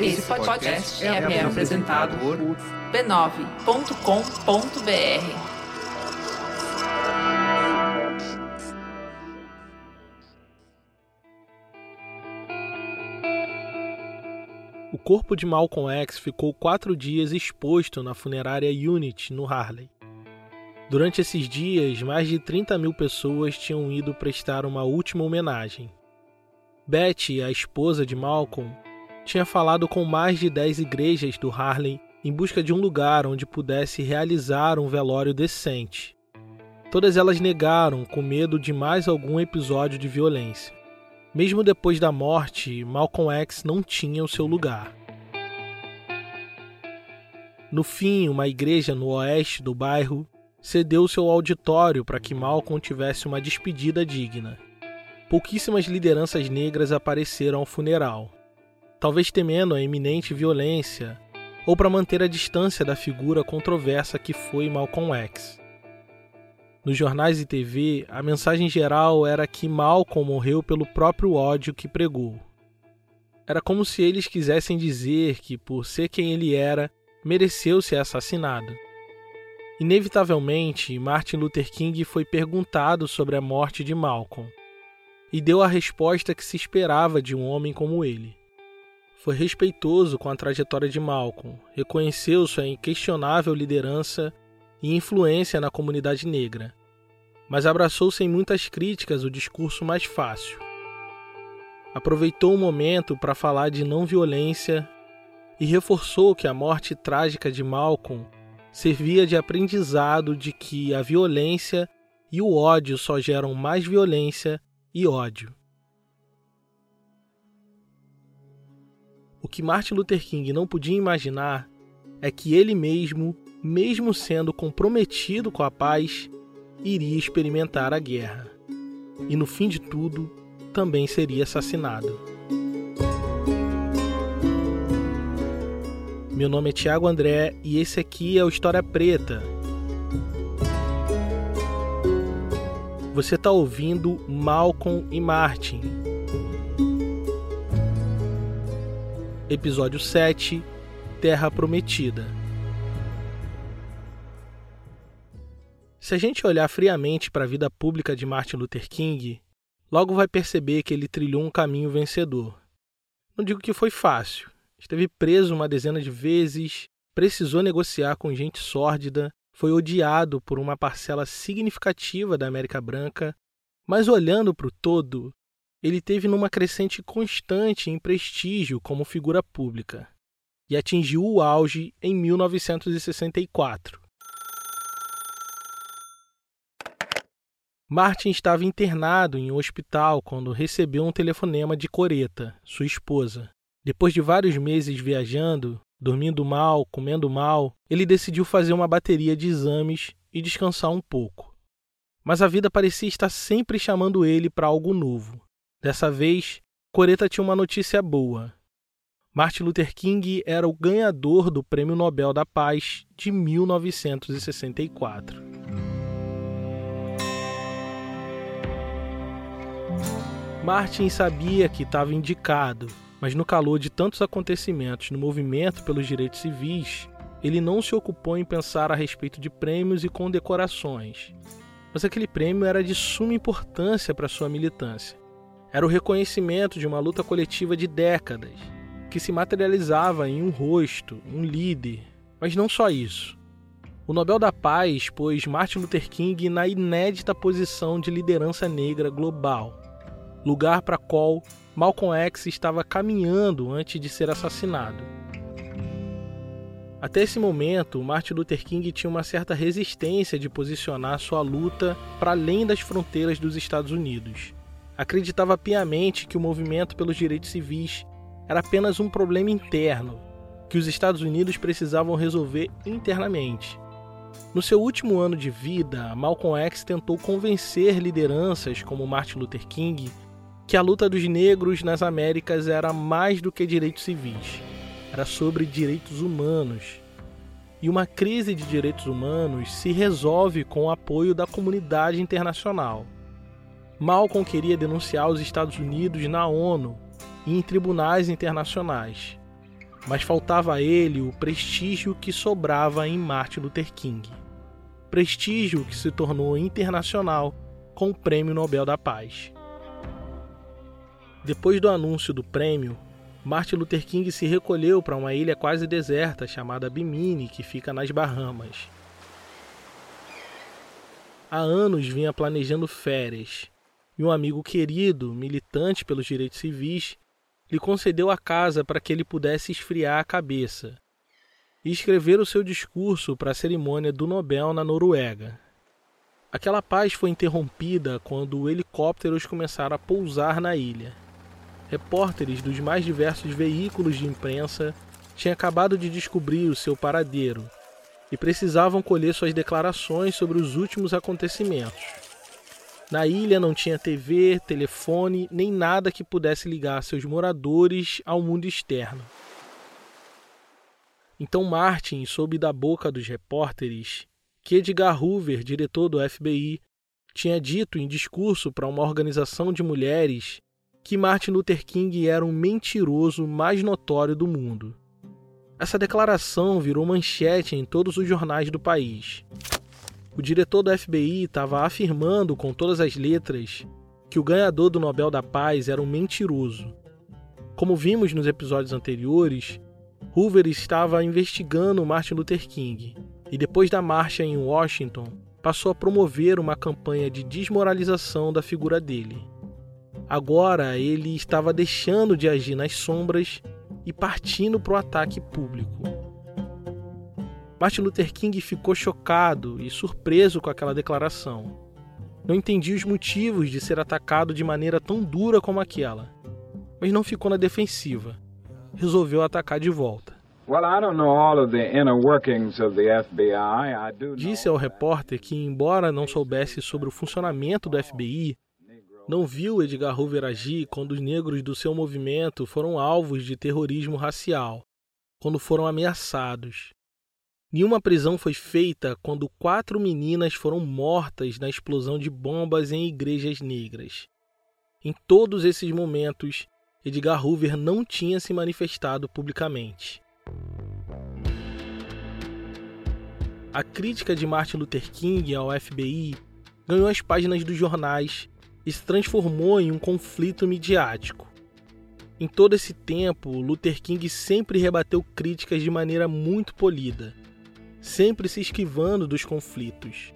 Esse podcast é, é apresentado por b9.com.br. O corpo de Malcolm X ficou quatro dias exposto na funerária Unity, no Harley. Durante esses dias, mais de 30 mil pessoas tinham ido prestar uma última homenagem. Betty, a esposa de Malcolm, tinha falado com mais de 10 igrejas do Harlem em busca de um lugar onde pudesse realizar um velório decente. Todas elas negaram com medo de mais algum episódio de violência. Mesmo depois da morte, Malcolm X não tinha o seu lugar. No fim, uma igreja no oeste do bairro cedeu seu auditório para que Malcolm tivesse uma despedida digna. Pouquíssimas lideranças negras apareceram ao funeral, talvez temendo a iminente violência ou para manter a distância da figura controversa que foi Malcolm X. Nos jornais e TV, a mensagem geral era que Malcolm morreu pelo próprio ódio que pregou. Era como se eles quisessem dizer que, por ser quem ele era, mereceu ser assassinado. Inevitavelmente, Martin Luther King foi perguntado sobre a morte de Malcolm e deu a resposta que se esperava de um homem como ele. Foi respeitoso com a trajetória de Malcolm, reconheceu sua inquestionável liderança e influência na comunidade negra, mas abraçou sem muitas críticas o discurso mais fácil. Aproveitou o momento para falar de não violência e reforçou que a morte trágica de Malcolm servia de aprendizado de que a violência e o ódio só geram mais violência e ódio. O que Martin Luther King não podia imaginar é que ele mesmo, mesmo sendo comprometido com a paz, iria experimentar a guerra. E no fim de tudo, também seria assassinado. Meu nome é Tiago André e esse aqui é o História Preta. Você está ouvindo Malcolm e Martin. Episódio 7 Terra Prometida. Se a gente olhar friamente para a vida pública de Martin Luther King, logo vai perceber que ele trilhou um caminho vencedor. Não digo que foi fácil. Esteve preso uma dezena de vezes, precisou negociar com gente sórdida, foi odiado por uma parcela significativa da América Branca, mas olhando para o todo, ele teve numa crescente constante em prestígio como figura pública e atingiu o auge em 1964. Martin estava internado em um hospital quando recebeu um telefonema de Coreta, sua esposa. Depois de vários meses viajando, dormindo mal, comendo mal, ele decidiu fazer uma bateria de exames e descansar um pouco. Mas a vida parecia estar sempre chamando ele para algo novo. Dessa vez, Coreta tinha uma notícia boa. Martin Luther King era o ganhador do Prêmio Nobel da Paz de 1964. Martin sabia que estava indicado, mas no calor de tantos acontecimentos no movimento pelos direitos civis, ele não se ocupou em pensar a respeito de prêmios e condecorações. Mas aquele prêmio era de suma importância para sua militância. Era o reconhecimento de uma luta coletiva de décadas, que se materializava em um rosto, um líder. Mas não só isso. O Nobel da Paz pôs Martin Luther King na inédita posição de liderança negra global, lugar para qual Malcolm X estava caminhando antes de ser assassinado. Até esse momento, Martin Luther King tinha uma certa resistência de posicionar sua luta para além das fronteiras dos Estados Unidos acreditava piamente que o movimento pelos direitos civis era apenas um problema interno, que os Estados Unidos precisavam resolver internamente. No seu último ano de vida, Malcolm X tentou convencer lideranças como Martin Luther King que a luta dos negros nas Américas era mais do que direitos civis, era sobre direitos humanos. E uma crise de direitos humanos se resolve com o apoio da comunidade internacional. Malcolm queria denunciar os Estados Unidos na ONU e em tribunais internacionais, mas faltava a ele o prestígio que sobrava em Martin Luther King. Prestígio que se tornou internacional com o Prêmio Nobel da Paz. Depois do anúncio do prêmio, Martin Luther King se recolheu para uma ilha quase deserta chamada Bimini, que fica nas Bahamas. Há anos vinha planejando férias, e um amigo querido, militante pelos direitos civis, lhe concedeu a casa para que ele pudesse esfriar a cabeça e escrever o seu discurso para a cerimônia do Nobel na Noruega. Aquela paz foi interrompida quando helicópteros começaram a pousar na ilha repórteres dos mais diversos veículos de imprensa tinham acabado de descobrir o seu paradeiro e precisavam colher suas declarações sobre os últimos acontecimentos. Na ilha não tinha TV, telefone, nem nada que pudesse ligar seus moradores ao mundo externo. Então Martin soube da boca dos repórteres que Edgar Hoover, diretor do FBI, tinha dito em discurso para uma organização de mulheres que Martin Luther King era um mentiroso mais notório do mundo. Essa declaração virou manchete em todos os jornais do país. O diretor do FBI estava afirmando com todas as letras que o ganhador do Nobel da Paz era um mentiroso. Como vimos nos episódios anteriores, Hoover estava investigando Martin Luther King e, depois da marcha em Washington, passou a promover uma campanha de desmoralização da figura dele. Agora ele estava deixando de agir nas sombras e partindo para o ataque público. Martin Luther King ficou chocado e surpreso com aquela declaração. Não entendia os motivos de ser atacado de maneira tão dura como aquela, mas não ficou na defensiva. Resolveu atacar de volta. Disse ao repórter que, embora não soubesse sobre o funcionamento do FBI, não viu Edgar Hoover agir quando os negros do seu movimento foram alvos de terrorismo racial, quando foram ameaçados. Nenhuma prisão foi feita quando quatro meninas foram mortas na explosão de bombas em igrejas negras. Em todos esses momentos, Edgar Hoover não tinha se manifestado publicamente. A crítica de Martin Luther King ao FBI ganhou as páginas dos jornais e se transformou em um conflito midiático. Em todo esse tempo, Luther King sempre rebateu críticas de maneira muito polida, sempre se esquivando dos conflitos.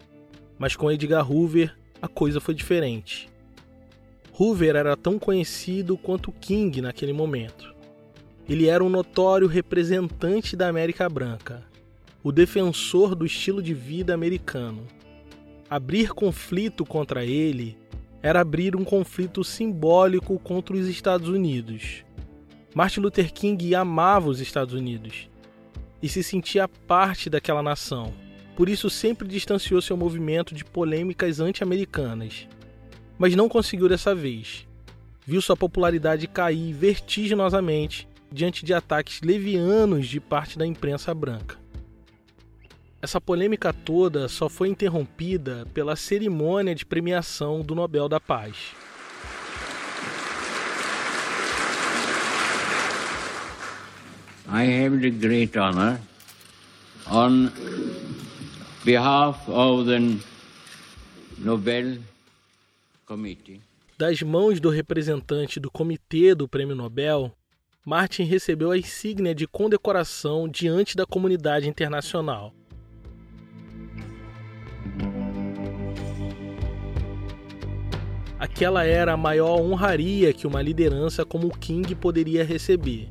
Mas com Edgar Hoover, a coisa foi diferente. Hoover era tão conhecido quanto King naquele momento. Ele era um notório representante da América Branca, o defensor do estilo de vida americano. Abrir conflito contra ele era abrir um conflito simbólico contra os Estados Unidos. Martin Luther King amava os Estados Unidos e se sentia parte daquela nação. Por isso sempre distanciou seu movimento de polêmicas anti-americanas. Mas não conseguiu dessa vez. Viu sua popularidade cair vertiginosamente diante de ataques levianos de parte da imprensa branca. Essa polêmica toda só foi interrompida pela cerimônia de premiação do Nobel da Paz. I have the great honor on behalf of the Nobel Committee. Das mãos do representante do comitê do Prêmio Nobel, Martin recebeu a insígnia de condecoração diante da comunidade internacional. Aquela era a maior honraria que uma liderança como King poderia receber.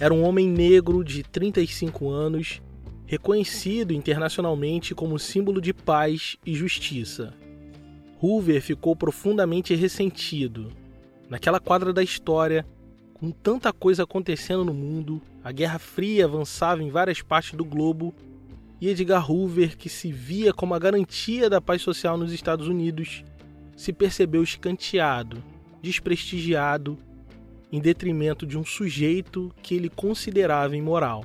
Era um homem negro de 35 anos, reconhecido internacionalmente como símbolo de paz e justiça. Hoover ficou profundamente ressentido. Naquela quadra da história, com tanta coisa acontecendo no mundo, a Guerra Fria avançava em várias partes do globo e Edgar Hoover, que se via como a garantia da paz social nos Estados Unidos, se percebeu escanteado, desprestigiado, em detrimento de um sujeito que ele considerava imoral.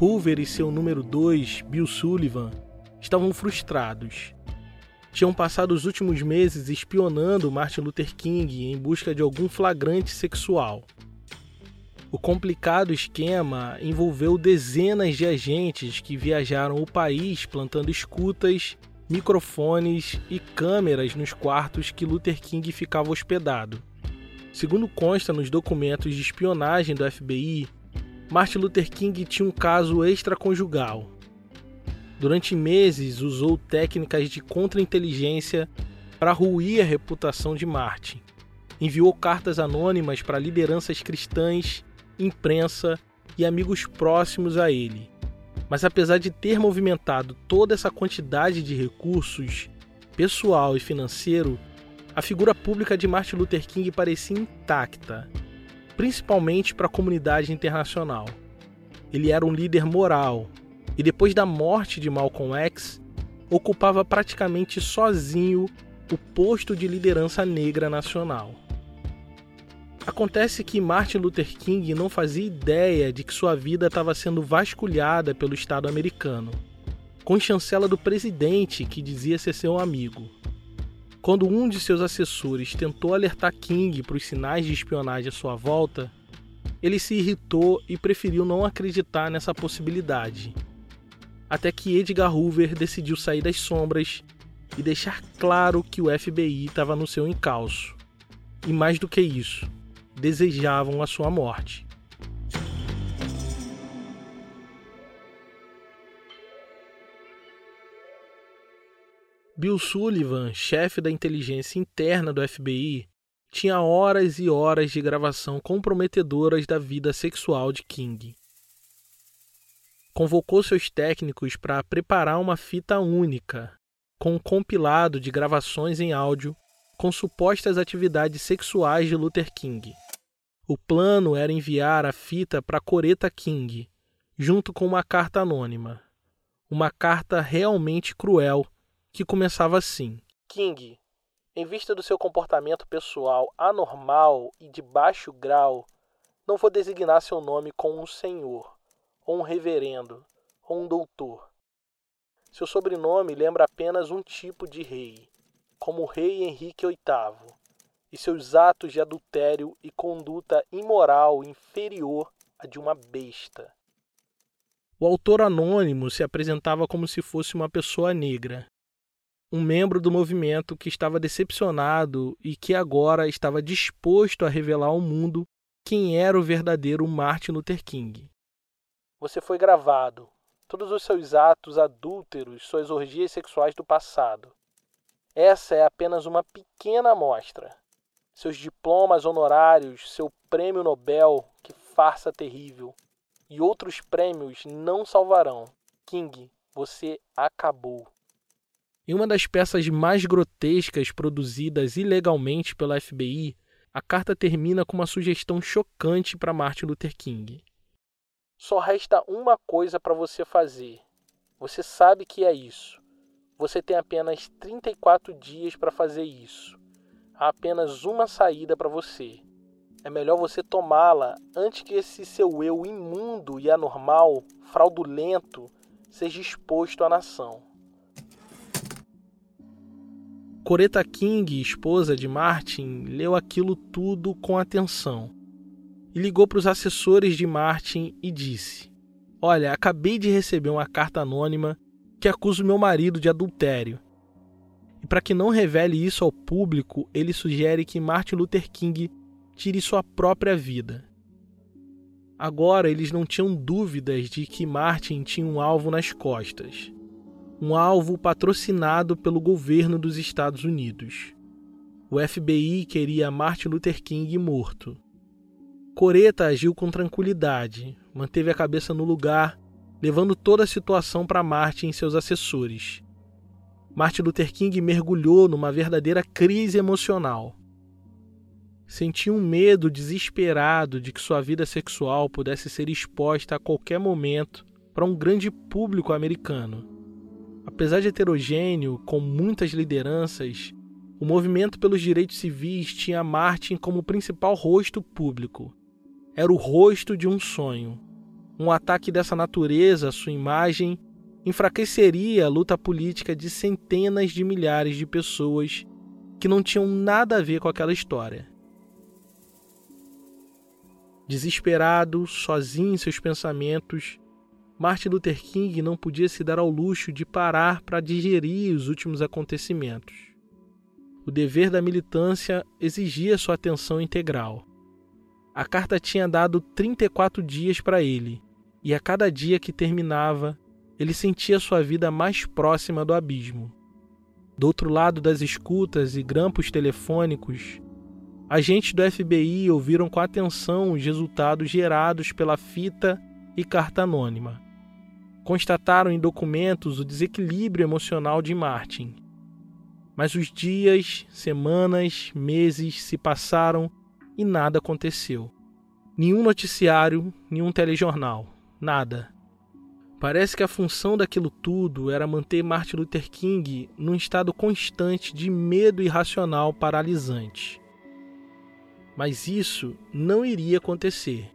Hoover e seu número 2, Bill Sullivan, estavam frustrados. tinham passado os últimos meses espionando Martin Luther King em busca de algum flagrante sexual. O complicado esquema envolveu dezenas de agentes que viajaram o país plantando escutas, microfones e câmeras nos quartos que Luther King ficava hospedado. Segundo consta nos documentos de espionagem do FBI, Martin Luther King tinha um caso extraconjugal. Durante meses usou técnicas de contra-inteligência para ruir a reputação de Martin. Enviou cartas anônimas para lideranças cristãs imprensa e amigos próximos a ele. Mas apesar de ter movimentado toda essa quantidade de recursos, pessoal e financeiro, a figura pública de Martin Luther King parecia intacta, principalmente para a comunidade internacional. Ele era um líder moral e depois da morte de Malcolm X, ocupava praticamente sozinho o posto de liderança negra nacional. Acontece que Martin Luther King não fazia ideia de que sua vida estava sendo vasculhada pelo Estado americano, com chancela do presidente que dizia ser seu amigo. Quando um de seus assessores tentou alertar King para os sinais de espionagem à sua volta, ele se irritou e preferiu não acreditar nessa possibilidade. Até que Edgar Hoover decidiu sair das sombras e deixar claro que o FBI estava no seu encalço. E mais do que isso, desejavam a sua morte. Bill Sullivan, chefe da inteligência interna do FBI, tinha horas e horas de gravação comprometedoras da vida sexual de King. Convocou seus técnicos para preparar uma fita única, com um compilado de gravações em áudio com supostas atividades sexuais de Luther King. O plano era enviar a fita para Coretta King, junto com uma carta anônima. Uma carta realmente cruel, que começava assim: King, em vista do seu comportamento pessoal anormal e de baixo grau, não vou designar seu nome com um senhor, ou um reverendo, ou um doutor. Seu sobrenome lembra apenas um tipo de rei, como o rei Henrique VIII e seus atos de adultério e conduta imoral inferior à de uma besta. O autor anônimo se apresentava como se fosse uma pessoa negra, um membro do movimento que estava decepcionado e que agora estava disposto a revelar ao mundo quem era o verdadeiro Martin Luther King. Você foi gravado. Todos os seus atos adúlteros, suas orgias sexuais do passado. Essa é apenas uma pequena amostra seus diplomas honorários, seu prêmio Nobel, que farsa terrível, e outros prêmios não salvarão. King, você acabou. Em uma das peças mais grotescas produzidas ilegalmente pela FBI, a carta termina com uma sugestão chocante para Martin Luther King. Só resta uma coisa para você fazer. Você sabe que é isso. Você tem apenas 34 dias para fazer isso há apenas uma saída para você. É melhor você tomá-la antes que esse seu eu imundo e anormal, fraudulento, seja exposto à nação. Coretta King, esposa de Martin, leu aquilo tudo com atenção e ligou para os assessores de Martin e disse: Olha, acabei de receber uma carta anônima que acusa o meu marido de adultério e para que não revele isso ao público, ele sugere que Martin Luther King tire sua própria vida. Agora eles não tinham dúvidas de que Martin tinha um alvo nas costas. Um alvo patrocinado pelo governo dos Estados Unidos. O FBI queria Martin Luther King morto. Coreta agiu com tranquilidade, manteve a cabeça no lugar, levando toda a situação para Martin e seus assessores. Martin Luther King mergulhou numa verdadeira crise emocional. Sentia um medo desesperado de que sua vida sexual pudesse ser exposta a qualquer momento para um grande público americano. Apesar de heterogêneo, com muitas lideranças, o movimento pelos direitos civis tinha Martin como principal rosto público. Era o rosto de um sonho. Um ataque dessa natureza à sua imagem enfraqueceria a luta política de centenas de milhares de pessoas que não tinham nada a ver com aquela história. Desesperado, sozinho em seus pensamentos, Martin Luther King não podia se dar ao luxo de parar para digerir os últimos acontecimentos. O dever da militância exigia sua atenção integral. A carta tinha dado 34 dias para ele, e a cada dia que terminava, ele sentia sua vida mais próxima do abismo. Do outro lado das escutas e grampos telefônicos, agentes do FBI ouviram com atenção os resultados gerados pela fita e carta anônima. Constataram em documentos o desequilíbrio emocional de Martin. Mas os dias, semanas, meses se passaram e nada aconteceu. Nenhum noticiário, nenhum telejornal, nada. Parece que a função daquilo tudo era manter Martin Luther King num estado constante de medo irracional paralisante. Mas isso não iria acontecer.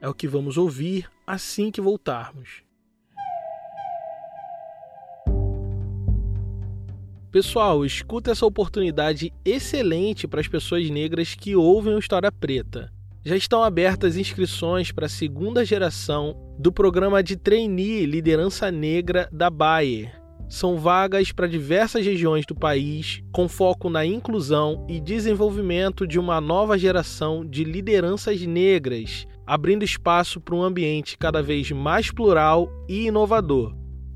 É o que vamos ouvir assim que voltarmos. Pessoal, escuta essa oportunidade excelente para as pessoas negras que ouvem o História Preta. Já estão abertas inscrições para a segunda geração do programa de trainee Liderança Negra da Bayer. São vagas para diversas regiões do país, com foco na inclusão e desenvolvimento de uma nova geração de lideranças negras, abrindo espaço para um ambiente cada vez mais plural e inovador.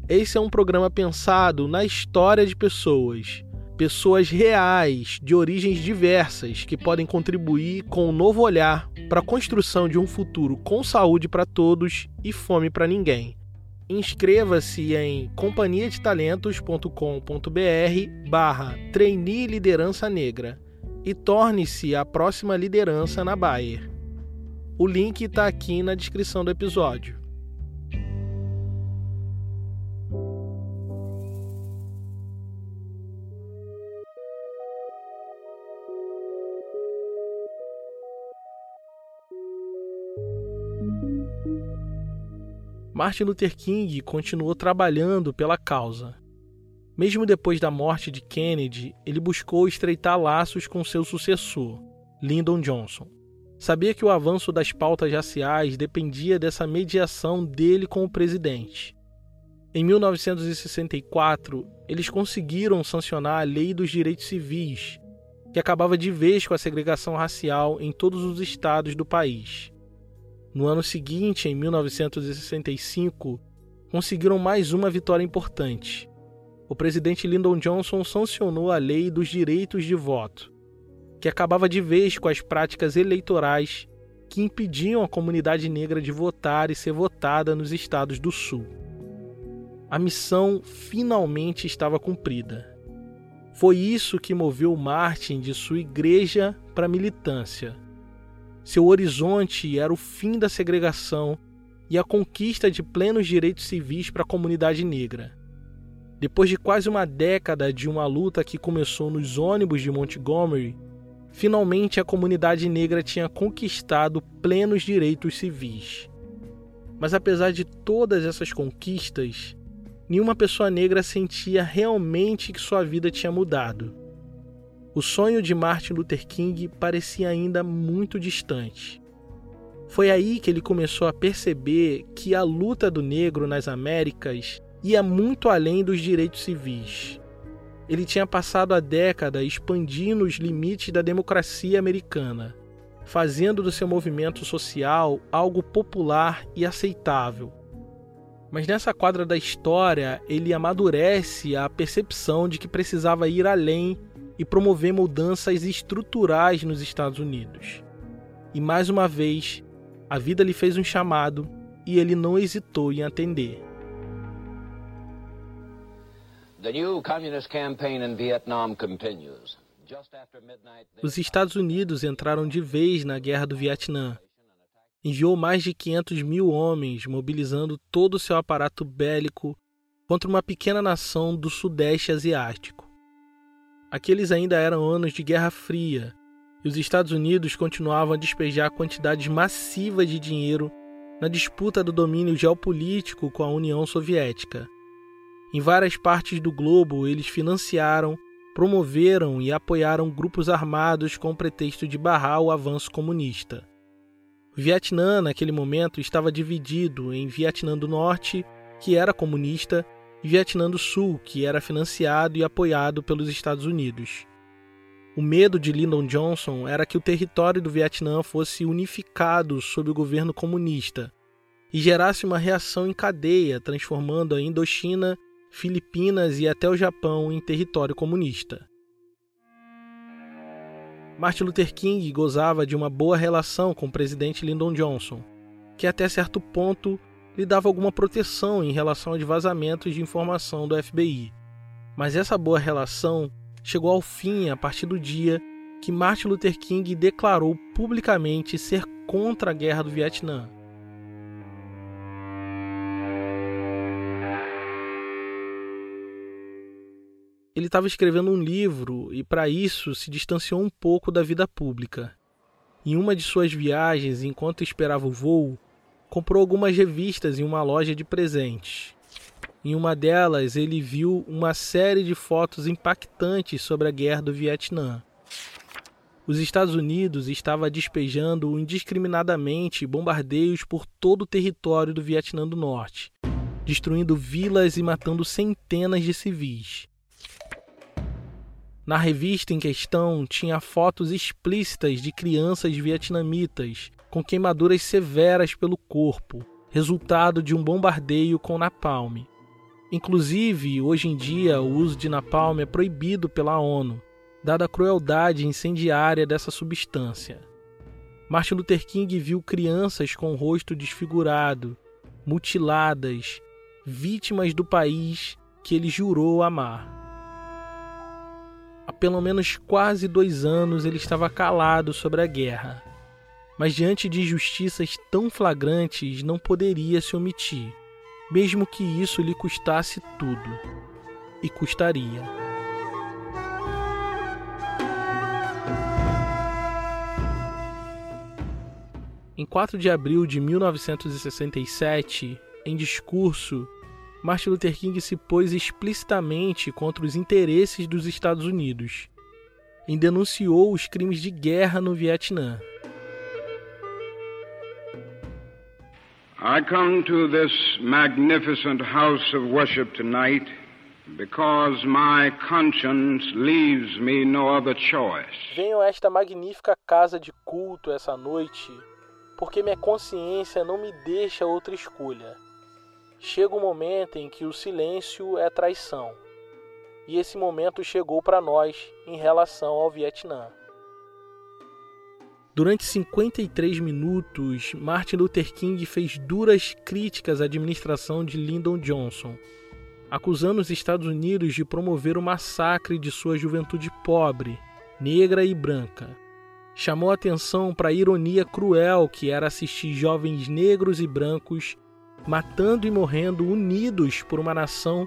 Esse é um programa pensado na história de pessoas, pessoas reais, de origens diversas, que podem contribuir com um novo olhar para a construção de um futuro com saúde para todos e fome para ninguém. Inscreva-se em companhiadetalentos.com.br barra trainee liderança negra e torne-se a próxima liderança na Bayer. O link está aqui na descrição do episódio. Martin Luther King continuou trabalhando pela causa. Mesmo depois da morte de Kennedy, ele buscou estreitar laços com seu sucessor, Lyndon Johnson. Sabia que o avanço das pautas raciais dependia dessa mediação dele com o presidente. Em 1964, eles conseguiram sancionar a Lei dos Direitos Civis, que acabava de vez com a segregação racial em todos os estados do país. No ano seguinte, em 1965, conseguiram mais uma vitória importante. O presidente Lyndon Johnson sancionou a Lei dos Direitos de Voto, que acabava de vez com as práticas eleitorais que impediam a comunidade negra de votar e ser votada nos estados do Sul. A missão finalmente estava cumprida. Foi isso que moveu Martin de sua igreja para a militância seu horizonte era o fim da segregação e a conquista de plenos direitos civis para a comunidade negra. Depois de quase uma década de uma luta que começou nos ônibus de Montgomery, finalmente a comunidade negra tinha conquistado plenos direitos civis. Mas apesar de todas essas conquistas, nenhuma pessoa negra sentia realmente que sua vida tinha mudado. O sonho de Martin Luther King parecia ainda muito distante. Foi aí que ele começou a perceber que a luta do negro nas Américas ia muito além dos direitos civis. Ele tinha passado a década expandindo os limites da democracia americana, fazendo do seu movimento social algo popular e aceitável. Mas nessa quadra da história, ele amadurece a percepção de que precisava ir além e promover mudanças estruturais nos Estados Unidos. E mais uma vez, a vida lhe fez um chamado e ele não hesitou em atender. Os Estados Unidos entraram de vez na Guerra do Vietnã. Enviou mais de 500 mil homens, mobilizando todo o seu aparato bélico contra uma pequena nação do Sudeste Asiático. Aqueles ainda eram anos de Guerra Fria, e os Estados Unidos continuavam a despejar quantidades massivas de dinheiro na disputa do domínio geopolítico com a União Soviética, Em várias partes do globo, eles financiaram, promoveram e apoiaram grupos armados com o pretexto de barrar o avanço comunista. O Vietnã, naquele momento, estava dividido em Vietnã do Norte, que era comunista, Vietnã do Sul, que era financiado e apoiado pelos Estados Unidos. O medo de Lyndon Johnson era que o território do Vietnã fosse unificado sob o governo comunista e gerasse uma reação em cadeia, transformando a Indochina, Filipinas e até o Japão em território comunista. Martin Luther King gozava de uma boa relação com o presidente Lyndon Johnson, que até certo ponto lhe dava alguma proteção em relação aos vazamentos de informação do FBI. Mas essa boa relação chegou ao fim a partir do dia que Martin Luther King declarou publicamente ser contra a guerra do Vietnã. ele estava escrevendo um livro e, para isso, se distanciou um pouco da vida pública. Em uma de suas viagens, enquanto esperava o voo, comprou algumas revistas em uma loja de presentes. Em uma delas, ele viu uma série de fotos impactantes sobre a guerra do Vietnã. Os Estados Unidos estavam despejando indiscriminadamente bombardeios por todo o território do Vietnã do Norte, destruindo vilas e matando centenas de civis. Na revista em questão tinha fotos explícitas de crianças vietnamitas com queimaduras severas pelo corpo, resultado de um bombardeio com napalm. Inclusive, hoje em dia, o uso de napalm é proibido pela ONU, dada a crueldade incendiária dessa substância. Martin Luther King viu crianças com o rosto desfigurado, mutiladas, vítimas do país que ele jurou amar. Há pelo menos quase dois anos ele estava calado sobre a guerra. Mas diante de injustiças tão flagrantes não poderia se omitir, mesmo que isso lhe custasse tudo. E custaria. Em 4 de abril de 1967, em discurso, Martin Luther King se pôs explicitamente contra os interesses dos Estados Unidos e denunciou os crimes de guerra no Vietnã. I come to this magnificent house of worship tonight because my conscience leaves me no other choice. Venho a esta magnífica casa de culto essa noite porque minha consciência não me deixa outra escolha chega o um momento em que o silêncio é traição. E esse momento chegou para nós em relação ao Vietnã. Durante 53 minutos, Martin Luther King fez duras críticas à administração de Lyndon Johnson, acusando os Estados Unidos de promover o massacre de sua juventude pobre, negra e branca. Chamou atenção para a ironia cruel que era assistir jovens negros e brancos matando e morrendo unidos por uma nação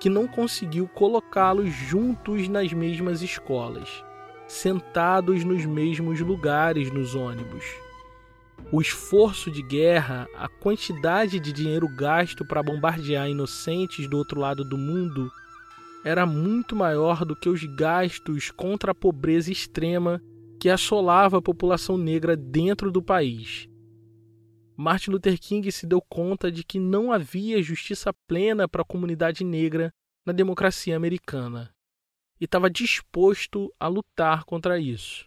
que não conseguiu colocá-los juntos nas mesmas escolas, sentados nos mesmos lugares nos ônibus. O esforço de guerra, a quantidade de dinheiro gasto para bombardear inocentes do outro lado do mundo, era muito maior do que os gastos contra a pobreza extrema que assolava a população negra dentro do país. Martin Luther King se deu conta de que não havia justiça plena para a comunidade negra na democracia americana e estava disposto a lutar contra isso.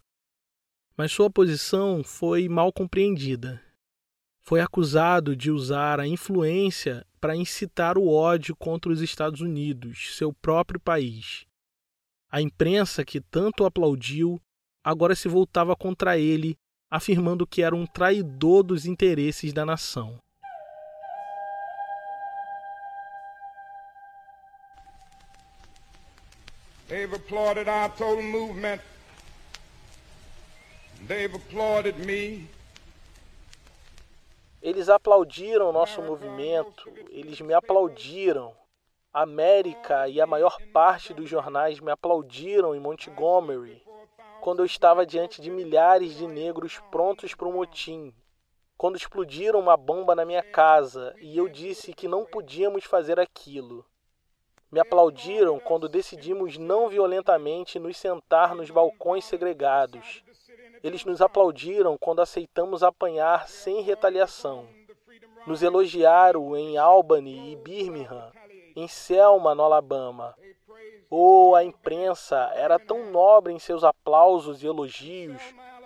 Mas sua posição foi mal compreendida. Foi acusado de usar a influência para incitar o ódio contra os Estados Unidos, seu próprio país. A imprensa, que tanto aplaudiu, agora se voltava contra ele afirmando que era um traidor dos interesses da nação. They've applauded our total movement. They've applauded me. Eles aplaudiram nosso movimento, eles me aplaudiram. América e a maior parte dos jornais me aplaudiram em Montgomery quando eu estava diante de milhares de negros prontos para o motim, quando explodiram uma bomba na minha casa e eu disse que não podíamos fazer aquilo. Me aplaudiram quando decidimos não violentamente nos sentar nos balcões segregados. Eles nos aplaudiram quando aceitamos apanhar sem retaliação. Nos elogiaram em Albany e Birmingham, em Selma, no Alabama. Oh, a imprensa era tão nobre em seus aplausos e elogios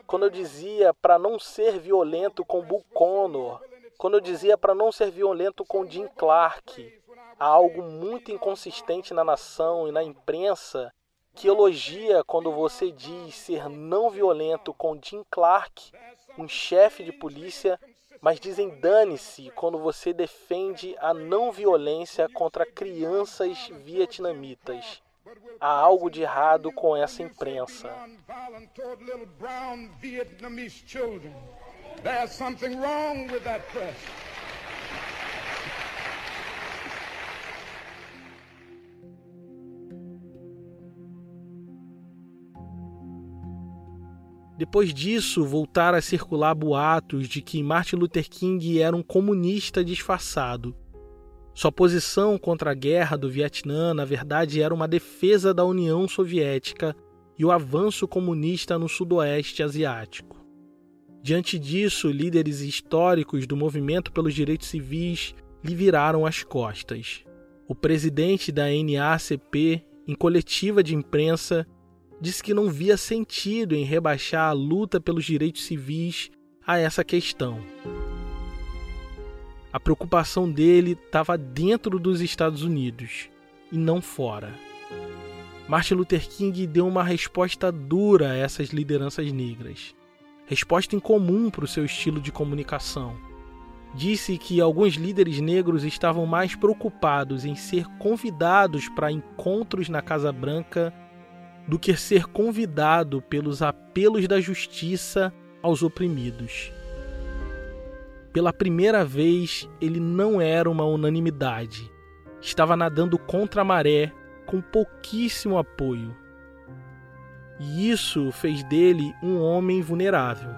quando eu dizia para não ser violento com Bull Connor, quando eu dizia para não ser violento com Jim Clark. Há algo muito inconsistente na nação e na imprensa que elogia quando você diz ser não violento com Jim Clark, um chefe de polícia, mas dizem dane-se quando você defende a não violência contra crianças vietnamitas. Há algo de errado com essa imprensa. There's something wrong with that press. Depois disso, voltaram a circular boatos de que Martin Luther King era um comunista disfarçado. Sua posição contra a guerra do Vietnã, na verdade, era uma defesa da União Soviética e o avanço comunista no Sudoeste Asiático. Diante disso, líderes históricos do movimento pelos direitos civis lhe viraram as costas. O presidente da NACP, em coletiva de imprensa, disse que não via sentido em rebaixar a luta pelos direitos civis a essa questão. A preocupação dele estava dentro dos Estados Unidos e não fora. Martin Luther King deu uma resposta dura a essas lideranças negras resposta incomum para o seu estilo de comunicação. Disse que alguns líderes negros estavam mais preocupados em ser convidados para encontros na Casa Branca do que ser convidado pelos apelos da justiça aos oprimidos. Pela primeira vez, ele não era uma unanimidade. Estava nadando contra a maré, com pouquíssimo apoio e isso fez dele um homem vulnerável.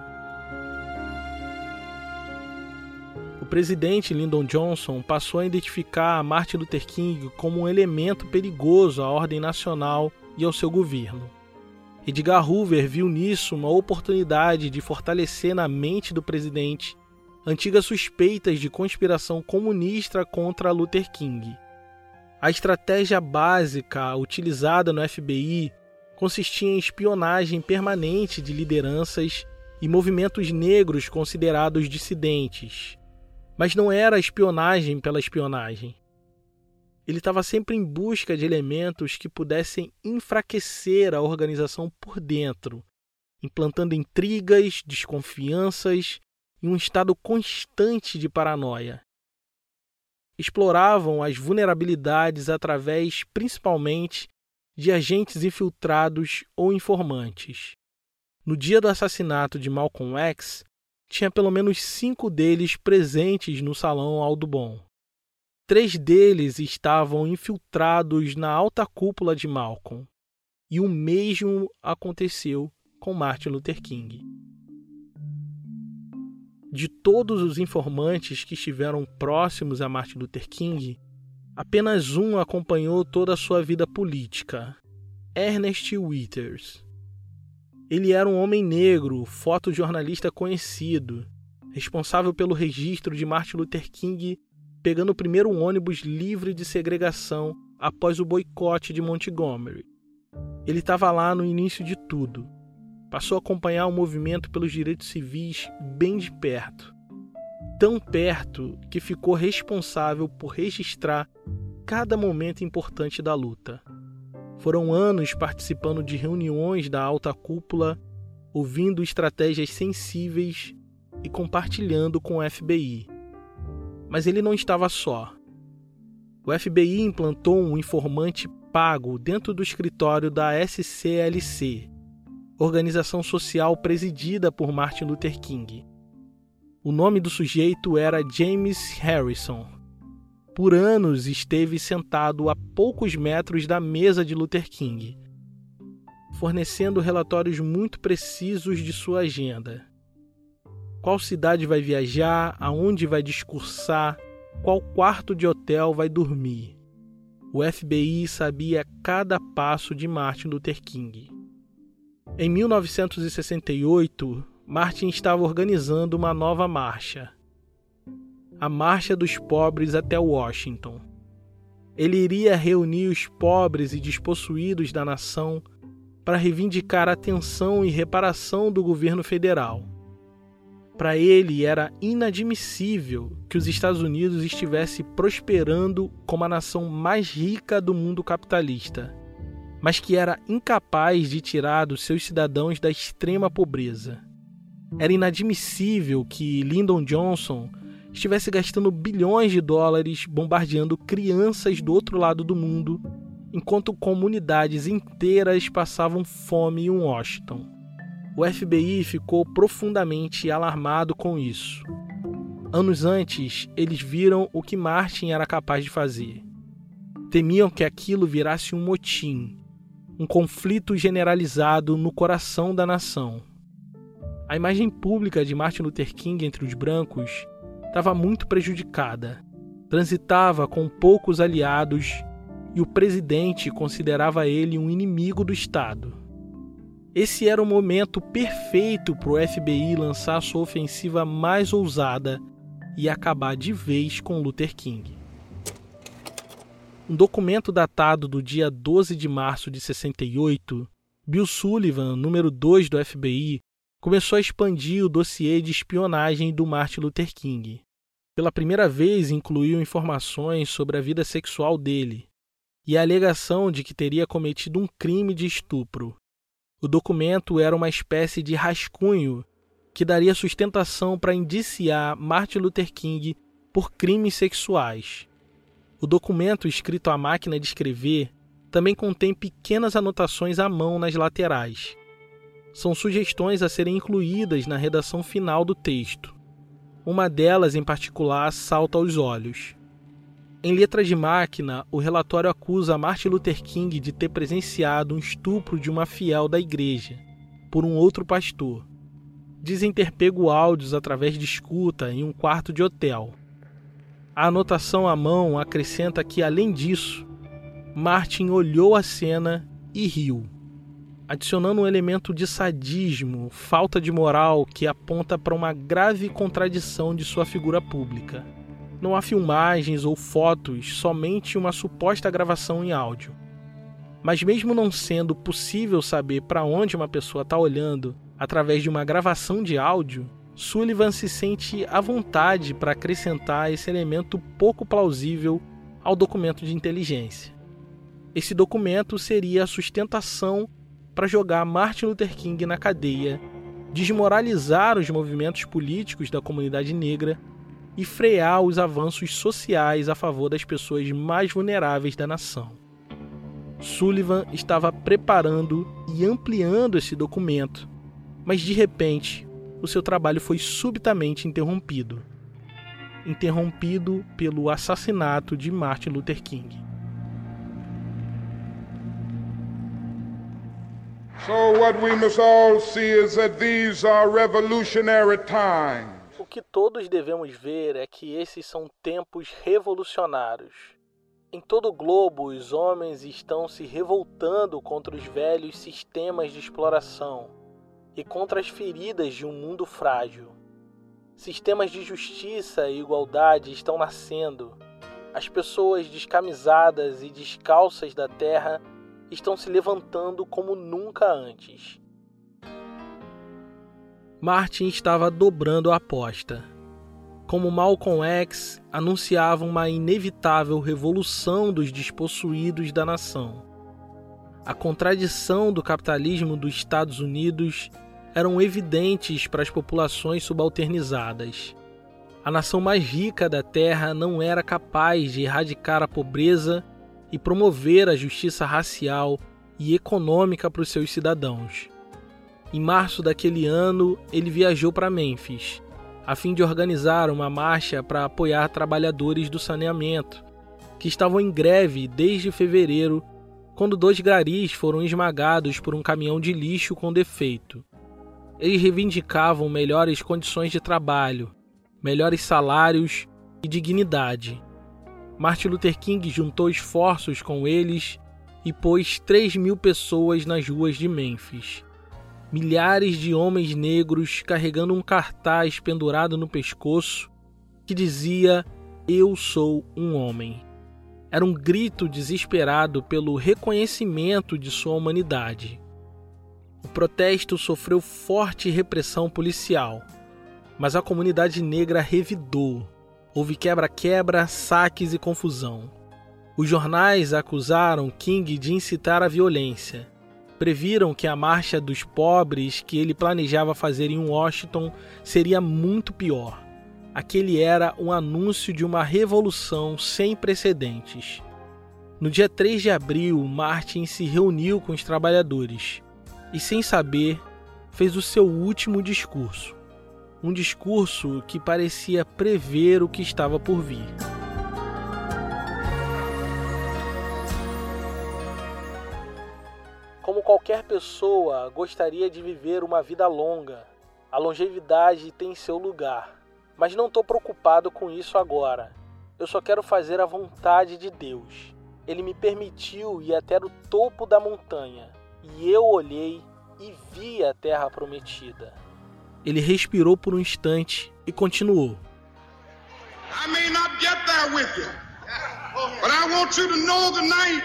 O presidente Lyndon Johnson passou a identificar Martin Luther King como um elemento perigoso à ordem nacional e ao seu governo. Edgar Hoover viu nisso uma oportunidade de fortalecer na mente do presidente antigas suspeitas de conspiração comunista contra Luther King. A estratégia básica utilizada no FBI consistia em espionagem permanente de lideranças e movimentos negros considerados dissidentes. Mas não era espionagem pela espionagem. Ele estava sempre em busca de elementos que pudessem enfraquecer a organização por dentro, implantando intrigas, desconfianças e um estado constante de paranoia. Exploravam as vulnerabilidades através, principalmente, de agentes infiltrados ou informantes. No dia do assassinato de Malcolm X, tinha pelo menos cinco deles presentes no salão Aldubon. Três deles estavam infiltrados na alta cúpula de Malcolm, e o mesmo aconteceu com Martin Luther King. De todos os informantes que estiveram próximos a Martin Luther King, Apenas um acompanhou toda a sua vida política: Ernest Withers. Ele era um homem negro, fotojornalista conhecido, responsável pelo registro de Martin Luther King pegando o primeiro ônibus livre de segregação após o boicote de Montgomery. Ele estava lá no início de tudo. Passou a acompanhar o movimento pelos direitos civis bem de perto tão perto que ficou responsável por registrar cada momento importante da luta. Foram anos participando de reuniões da alta cúpula, ouvindo estratégias sensíveis e compartilhando com o FBI. Mas ele não estava só. O FBI implantou um informante pago dentro do escritório da SCLC, organização social presidida por Martin Luther King. O nome do sujeito era James Harrison. Por anos esteve sentado a poucos metros da mesa de Luther King, fornecendo relatórios muito precisos de sua agenda. Qual cidade vai viajar, aonde vai discursar, qual quarto de hotel vai dormir. o FBI sabia cada passo de Martin Luther King. Em 1968, Martin estava organizando uma nova marcha, a Marcha dos Pobres até Washington. Ele iria reunir os pobres e despossuídos da nação para reivindicar a atenção e reparação do governo federal. Para ele era inadmissível que os Estados Unidos estivesse prosperando como a nação mais rica do mundo capitalista, mas que era incapaz de tirar dos seus cidadãos da extrema pobreza. Era inadmissível que Lyndon Johnson estivesse gastando bilhões de dólares bombardeando crianças do outro lado do mundo, enquanto comunidades inteiras passavam fome em Washington. O FBI ficou profundamente alarmado com isso. Anos antes, eles viram o que Martin era capaz de fazer. Temiam que aquilo virasse um motim, um conflito generalizado no coração da nação. A imagem pública de Martin Luther King entre os brancos estava muito prejudicada. Transitava com poucos aliados e o presidente considerava ele um inimigo do Estado. Esse era o momento perfeito para o FBI lançar sua ofensiva mais ousada e acabar de vez com Luther King. Um documento datado do dia 12 de março de 68, Bill Sullivan, número 2 do FBI, começou a expandir o dossiê de espionagem do Martin Luther King. Pela primeira vez, incluiu informações sobre a vida sexual dele e a alegação de que teria cometido um crime de estupro. O documento era uma espécie de rascunho que daria sustentação para indiciar Martin Luther King por crimes sexuais. O documento, escrito à máquina de escrever, também contém pequenas anotações à mão nas laterais. São sugestões a serem incluídas na redação final do texto. Uma delas, em particular, salta aos olhos. Em letra de máquina, o relatório acusa Martin Luther King de ter presenciado um estupro de uma fiel da igreja por um outro pastor. Dizem ter pego áudios através de escuta em um quarto de hotel. A anotação à mão acrescenta que, além disso, Martin olhou a cena e riu adicionando um elemento de sadismo, falta de moral que aponta para uma grave contradição de sua figura pública. Não há filmagens ou fotos, somente uma suposta gravação em áudio. Mas, mesmo não sendo possível saber para onde uma pessoa está olhando através de uma gravação de áudio, Sullivan se sente à vontade para acrescentar esse elemento pouco plausível ao documento de inteligência. Esse documento seria a sustentação para jogar Martin Luther King na cadeia, desmoralizar os movimentos políticos da comunidade negra e frear os avanços sociais a favor das pessoas mais vulneráveis da nação. Sullivan estava preparando e ampliando esse documento, mas de repente o seu trabalho foi subitamente interrompido interrompido pelo assassinato de Martin Luther King. So what we must all see is that these are revolutionary times. O que todos devemos ver é que esses são tempos revolucionários. Em todo o globo, os homens estão se revoltando contra os velhos sistemas de exploração e contra as feridas de um mundo frágil. Sistemas de justiça e igualdade estão nascendo. As pessoas descamisadas e descalças da terra estão se levantando como nunca antes. Martin estava dobrando a aposta. Como Malcolm X anunciava uma inevitável revolução dos despossuídos da nação. A contradição do capitalismo dos Estados Unidos eram evidentes para as populações subalternizadas. A nação mais rica da Terra não era capaz de erradicar a pobreza e promover a justiça racial e econômica para os seus cidadãos. Em março daquele ano, ele viajou para Memphis, a fim de organizar uma marcha para apoiar trabalhadores do saneamento, que estavam em greve desde fevereiro, quando dois garis foram esmagados por um caminhão de lixo com defeito. Eles reivindicavam melhores condições de trabalho, melhores salários e dignidade. Martin Luther King juntou esforços com eles e pôs 3 mil pessoas nas ruas de Memphis. Milhares de homens negros carregando um cartaz pendurado no pescoço que dizia: Eu sou um homem. Era um grito desesperado pelo reconhecimento de sua humanidade. O protesto sofreu forte repressão policial, mas a comunidade negra revidou Houve quebra-quebra, saques e confusão. Os jornais acusaram King de incitar a violência. Previram que a marcha dos pobres que ele planejava fazer em Washington seria muito pior. Aquele era um anúncio de uma revolução sem precedentes. No dia 3 de abril, Martin se reuniu com os trabalhadores e, sem saber, fez o seu último discurso um discurso que parecia prever o que estava por vir. Qualquer pessoa, gostaria de viver uma vida longa. A longevidade tem seu lugar, mas não estou preocupado com isso agora. Eu só quero fazer a vontade de Deus. Ele me permitiu ir até o topo da montanha, e eu olhei e vi a terra prometida. Ele respirou por um instante e continuou. I may not get there with you, but I want you to know tonight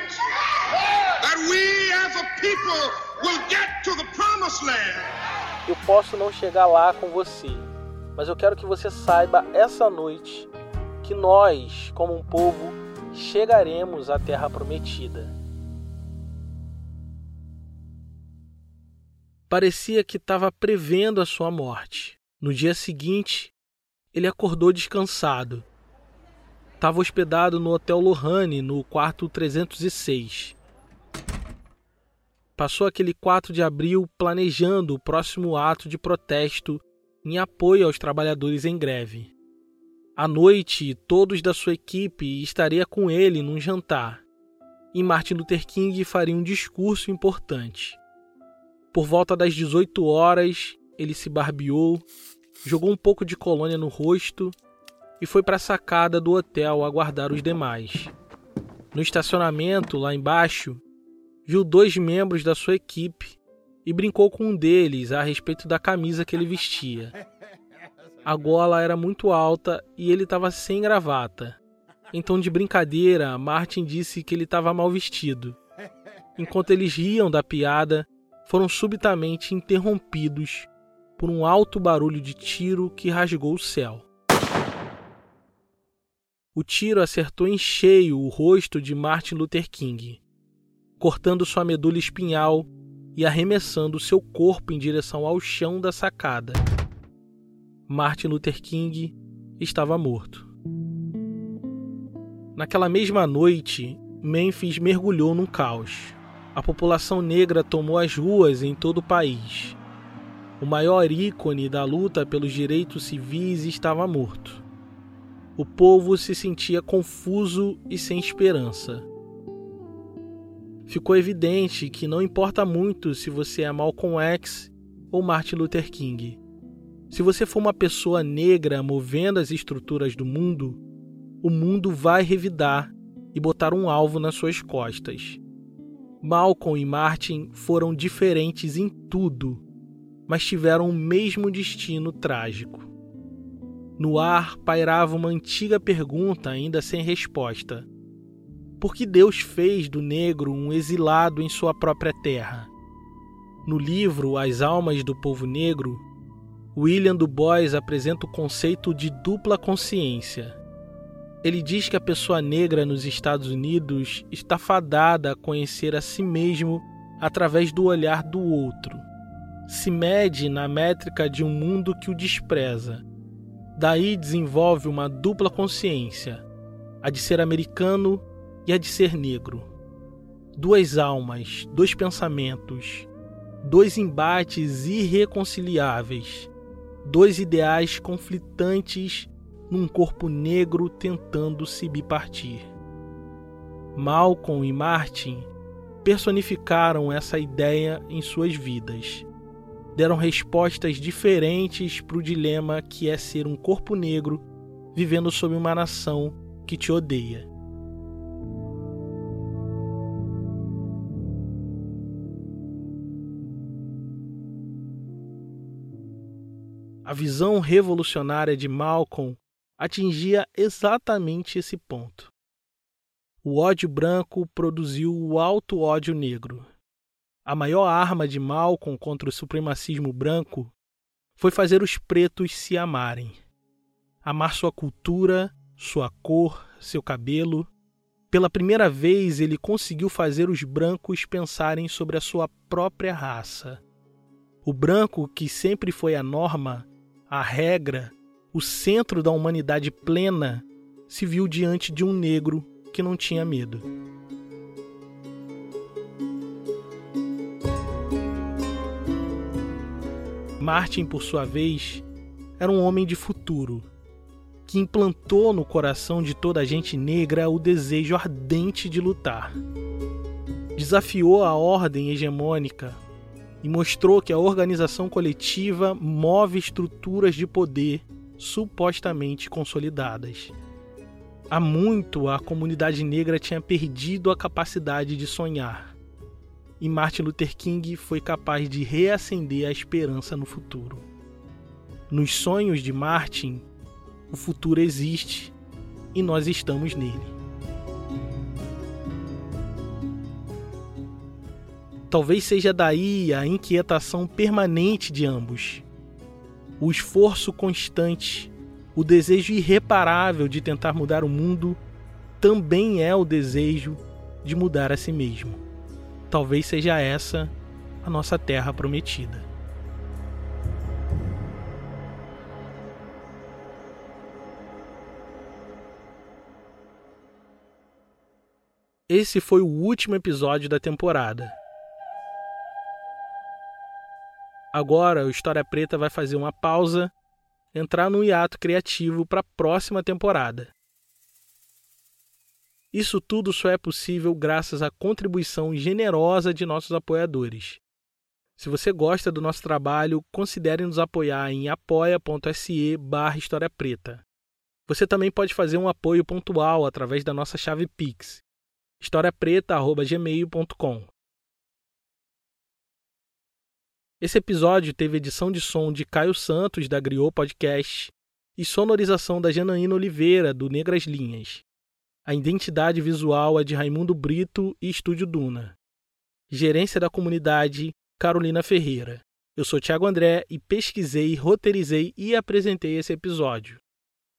that we as a people will get to the promised land. Eu posso não chegar lá com você, mas eu quero que você saiba essa noite que nós, como um povo, chegaremos à terra prometida. parecia que estava prevendo a sua morte. No dia seguinte, ele acordou descansado. Estava hospedado no Hotel Lohane, no quarto 306. Passou aquele 4 de abril planejando o próximo ato de protesto em apoio aos trabalhadores em greve. À noite, todos da sua equipe estariam com ele num jantar, e Martin Luther King faria um discurso importante. Por volta das 18 horas, ele se barbeou, jogou um pouco de colônia no rosto e foi para a sacada do hotel aguardar os demais. No estacionamento, lá embaixo, viu dois membros da sua equipe e brincou com um deles a respeito da camisa que ele vestia. A gola era muito alta e ele estava sem gravata. Então, de brincadeira, Martin disse que ele estava mal vestido. Enquanto eles riam da piada, foram subitamente interrompidos por um alto barulho de tiro que rasgou o céu. O tiro acertou em cheio o rosto de Martin Luther King, cortando sua medula espinhal e arremessando seu corpo em direção ao chão da sacada. Martin Luther King estava morto. Naquela mesma noite, Memphis mergulhou num caos a população negra tomou as ruas em todo o país. O maior ícone da luta pelos direitos civis estava morto. O povo se sentia confuso e sem esperança. Ficou evidente que não importa muito se você é Malcolm X ou Martin Luther King. Se você for uma pessoa negra movendo as estruturas do mundo, o mundo vai revidar e botar um alvo nas suas costas. Malcolm e Martin foram diferentes em tudo, mas tiveram o mesmo destino trágico. No ar pairava uma antiga pergunta ainda sem resposta: Por que Deus fez do negro um exilado em sua própria terra? No livro As Almas do Povo Negro, William Du Bois apresenta o conceito de dupla consciência ele diz que a pessoa negra nos Estados Unidos está fadada a conhecer a si mesmo através do olhar do outro. Se mede na métrica de um mundo que o despreza. Daí desenvolve uma dupla consciência, a de ser americano e a de ser negro. Duas almas, dois pensamentos, dois embates irreconciliáveis, dois ideais conflitantes num corpo negro tentando se bipartir. Malcolm e Martin personificaram essa ideia em suas vidas. Deram respostas diferentes para o dilema que é ser um corpo negro vivendo sob uma nação que te odeia. A visão revolucionária de Malcolm atingia exatamente esse ponto. O ódio branco produziu o alto ódio negro. A maior arma de Malcolm contra o supremacismo branco foi fazer os pretos se amarem. Amar sua cultura, sua cor, seu cabelo. Pela primeira vez, ele conseguiu fazer os brancos pensarem sobre a sua própria raça. O branco, que sempre foi a norma, a regra, o centro da humanidade plena, se viu diante de um negro que não tinha medo. Martin, por sua vez, era um homem de futuro, que implantou no coração de toda a gente negra o desejo ardente de lutar. Desafiou a ordem hegemônica e mostrou que a organização coletiva move estruturas de poder supostamente consolidadas. Há muito a comunidade negra tinha perdido a capacidade de sonhar. E Martin Luther King foi capaz de reacender a esperança no futuro. Nos sonhos de Martin, o futuro existe e nós estamos nele. Talvez seja daí a inquietação permanente de ambos. O esforço constante o desejo irreparável de tentar mudar o mundo também é o desejo de mudar a si mesmo. Talvez seja essa a nossa terra prometida. Esse foi o último episódio da temporada. Agora o História Preta vai fazer uma pausa entrar no hiato criativo para a próxima temporada. Isso tudo só é possível graças à contribuição generosa de nossos apoiadores. Se você gosta do nosso trabalho, considere nos apoiar em apoia.se barra História Preta. Você também pode fazer um apoio pontual através da nossa chave Pix, historiapreta.gmail.com. Esse episódio teve edição de som de Caio Santos, da Griot Podcast, e sonorização da Janaína Oliveira, do Negras Linhas. A identidade visual é de Raimundo Brito e Estúdio Duna. Gerência da comunidade, Carolina Ferreira. Eu sou Thiago André e pesquisei, roteirizei e apresentei esse episódio.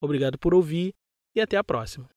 Obrigado por ouvir e até a próxima.